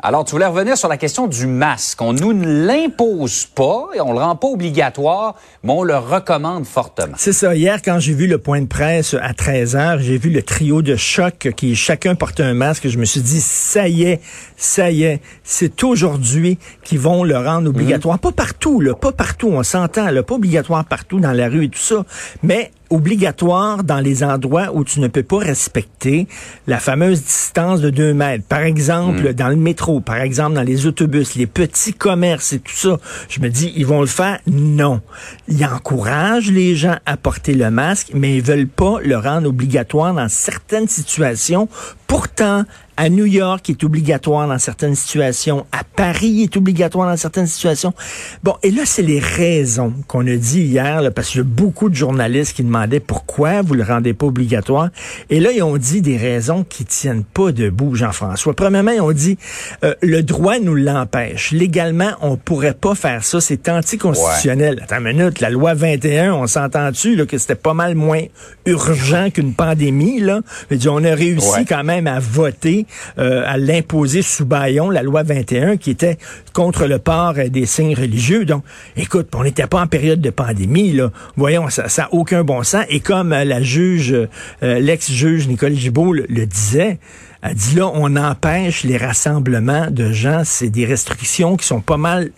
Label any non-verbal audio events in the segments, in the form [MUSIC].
Alors, tu voulais revenir sur la question du masque. On nous ne l'impose pas et on le rend pas obligatoire, mais on le recommande fortement. C'est ça. Hier, quand j'ai vu le point de presse à 13 heures, j'ai vu le trio de choc qui chacun portait un masque. Je me suis dit, ça y est, ça y est, c'est aujourd'hui qu'ils vont le rendre obligatoire. Pas partout, là, pas partout, on s'entend, là, pas obligatoire partout dans la rue et tout ça, mais obligatoire dans les endroits où tu ne peux pas respecter la fameuse distance de 2 mètres. Par exemple, dans le métro, par exemple, dans les autobus, les petits commerces et tout ça. Je me dis, ils vont le faire? Non. Ils encouragent les gens à porter le masque, mais ils veulent pas le rendre obligatoire dans certaines situations. Pourtant, à New York, il est obligatoire dans certaines situations. À Paris, il est obligatoire dans certaines situations. Bon, et là, c'est les raisons qu'on a dit hier, là, parce qu'il y a beaucoup de journalistes qui demandaient pourquoi vous le rendez pas obligatoire. Et là, ils ont dit des raisons qui tiennent pas debout, Jean-François. Premièrement, ils ont dit euh, le droit nous l'empêche. Légalement, on pourrait pas faire ça. C'est anticonstitutionnel. Attends une minute, la loi 21, on s'entend-tu que c'était pas mal moins urgent qu'une pandémie là? on a réussi quand même à voter euh, à l'imposer sous baillon, la loi 21, qui était contre le port euh, des signes religieux. Donc, écoute, on n'était pas en période de pandémie, là. Voyons, ça n'a aucun bon sens. Et comme euh, la juge, l'ex-juge Nicole Gibault le, le disait, elle dit là, on empêche les rassemblements de gens. C'est des restrictions qui sont pas mal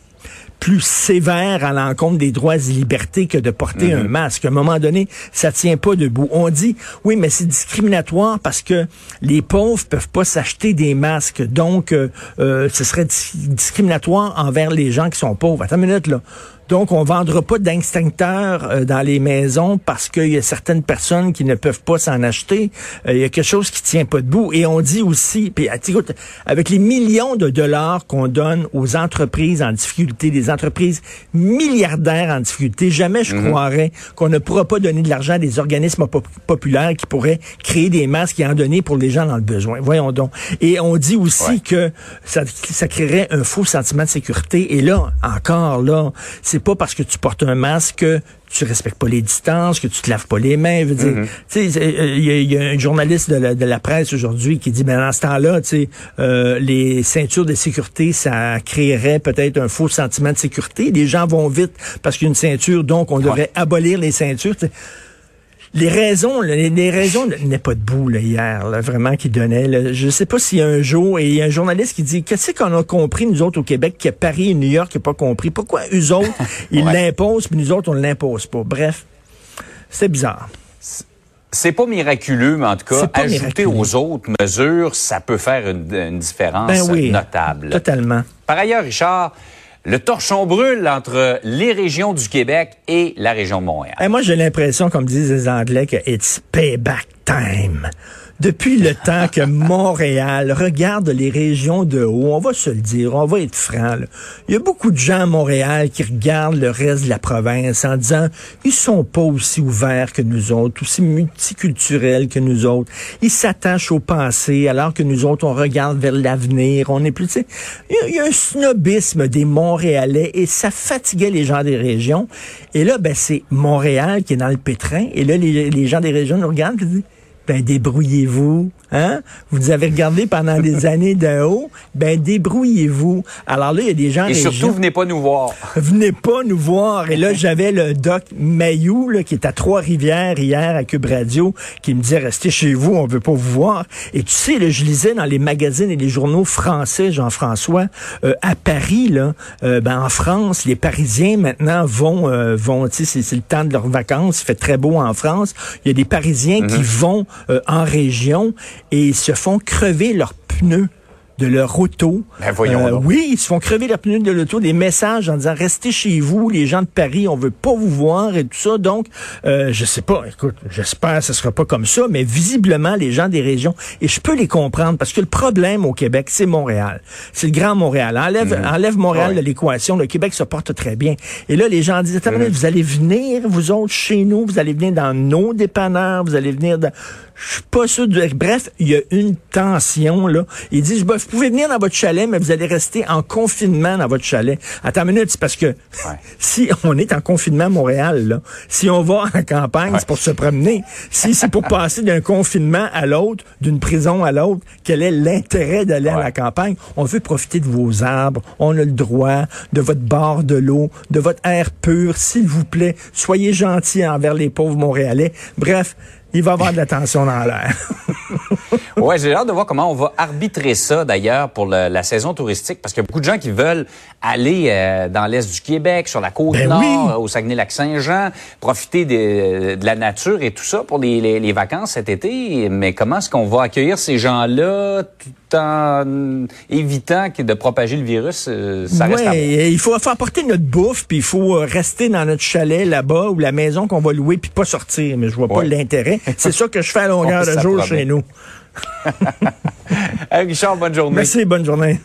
plus sévère à l'encontre des droits et libertés que de porter un mhm. masque. À un moment donné, ça tient pas debout. On dit, oui, mais c'est discriminatoire parce que les pauvres peuvent pas s'acheter des masques. Donc, euh, euh, ce serait discriminatoire envers les gens qui sont pauvres. Attends une minute, là. Donc, on vendra pas d'extincteurs euh, dans les maisons parce qu'il y a certaines personnes qui ne peuvent pas s'en acheter. Euh, il y a quelque chose qui tient pas debout. Et on dit aussi, puis écoute, avec les millions de dollars qu'on donne aux entreprises en difficulté, des entreprises milliardaires en difficulté, jamais je mhm. croirais qu'on ne pourra pas donner de l'argent à des organismes populaires qui pourraient créer des masques et en donner pour les gens dans le besoin. Voyons donc. Et on dit aussi que ça, ça créerait un faux sentiment de sécurité. Et là, encore là, c'est pas parce que tu portes un masque que tu respectes pas les distances, que tu te laves pas les mains. Mm-hmm. euh, il y, a un journaliste de la, presse aujourd'hui qui dit, ben dans ce temps-là, euh, les ceintures de sécurité, ça créerait peut-être un faux sentiment de sécurité. Les gens vont vite parce qu'il y a une ceinture, donc on devrait abolir les ceintures les raisons, les, raisons n'est pas debout là, hier, là, vraiment, qui donnait. je sais pas s'il y a un jour, et il y a un journaliste qui dit, qu'est-ce qu'on a compris, nous autres, au Québec, que Paris et New York n'ont pas compris? Pourquoi eux autres, [LAUGHS] ils l'imposent, puis nous autres, on ne l'impose pas? Bref, c'est bizarre. C'est pas miraculeux, mais en tout cas, ajouter aux autres mesures, ça peut faire une, différence ben oui, notable. Totalement. Par ailleurs, Richard, le torchon brûle entre les régions du Québec et la région de Montréal. Et moi, j'ai l'impression, comme disent les Anglais, que it's payback time depuis le temps que Montréal regarde les régions de haut, on va se le dire, on va être franc. Il y a beaucoup de gens à Montréal qui regardent le reste de la province en disant ils sont pas aussi ouverts que nous autres, aussi multiculturels que nous autres. Ils s'attachent au passé alors que nous autres on regarde vers l'avenir. On est plus, il y, a un snobisme des Montréalais et ça fatiguait les gens des régions. Et là, ben c'est Montréal qui est dans le pétrin. Et là, les, gens des régions nous regardent et disent ben débrouillez-vous. Hein? Vous avez regardé pendant des [LAUGHS] années de haut, ben débrouillez-vous. Alors là, il y a des gens... Et surtout, venez pas nous voir. [LAUGHS] Venez pas nous voir. Et là, [LAUGHS] j'avais le doc Mayou, là, qui est à Trois-Rivières hier à Cube Radio, qui me disait, restez chez vous, on veut pas vous voir. Et tu sais, là, je lisais dans les magazines et les journaux français, Jean-François, euh, à Paris, là, euh, ben, en France, les Parisiens maintenant vont, euh, vont, tu sais, c'est le temps de leurs vacances, il fait très beau en France. Il y a des Parisiens qui mhm. vont en région et ils se font crever leurs pneus de leur auto. Ben voyons euh, oui, ils se font crever leurs pneus de l'auto, des messages en disant restez chez vous, les gens de Paris, on veut pas vous voir et tout ça. Donc, euh, je sais pas, écoute, j'espère que ce sera pas comme ça, mais visiblement les gens des régions et je peux les comprendre parce que le problème au Québec, c'est Montréal, c'est le Grand Montréal. Enlève, mhm. enlève Montréal de l'équation, le Québec se porte très bien. Et là, les gens disent, attendez, mhm. vous allez venir vous autres chez nous, vous allez venir dans nos dépanneurs, vous allez venir dans Je suis pas sûr. De... Bref, il y a une tension, là. Ils disent, bah, pouvez venir dans votre chalet, mais vous allez rester en confinement dans votre chalet. Attends une minute, c'est parce que [LAUGHS] si on est en confinement à Montréal, là, si on va en campagne, c'est pour se promener. Si c'est pour [LAUGHS] passer d'un confinement à l'autre, d'une prison à l'autre, quel est l'intérêt d'aller à la campagne? On veut profiter de vos arbres. On a le droit de votre bord de l'eau, de votre air pur. S'il vous plaît, soyez gentils envers les pauvres Montréalais. Bref, il va y avoir de la tension dans l'air. [LAUGHS] ouais, j'ai hâte de voir comment on va arbitrer ça d'ailleurs pour le, la saison touristique parce qu'il y a beaucoup de gens qui veulent aller euh, dans l'est du Québec, sur la côte Ben nord, oui. au Saguenay-Lac-Saint-Jean, profiter de, de la nature et tout ça pour les, les, les vacances cet été. Mais comment est-ce qu'on va accueillir ces gens-là? En évitant que de propager le virus? euh, Ça reste à il faut, faut apporter notre bouffe, puis il faut euh, rester dans notre chalet là-bas ou la maison qu'on va louer, puis pas sortir. Mais je vois pas l'intérêt. C'est ça que je fais à longueur de jour chez nous. [LAUGHS] Hey, Richard, bonne journée. Merci, bonne journée.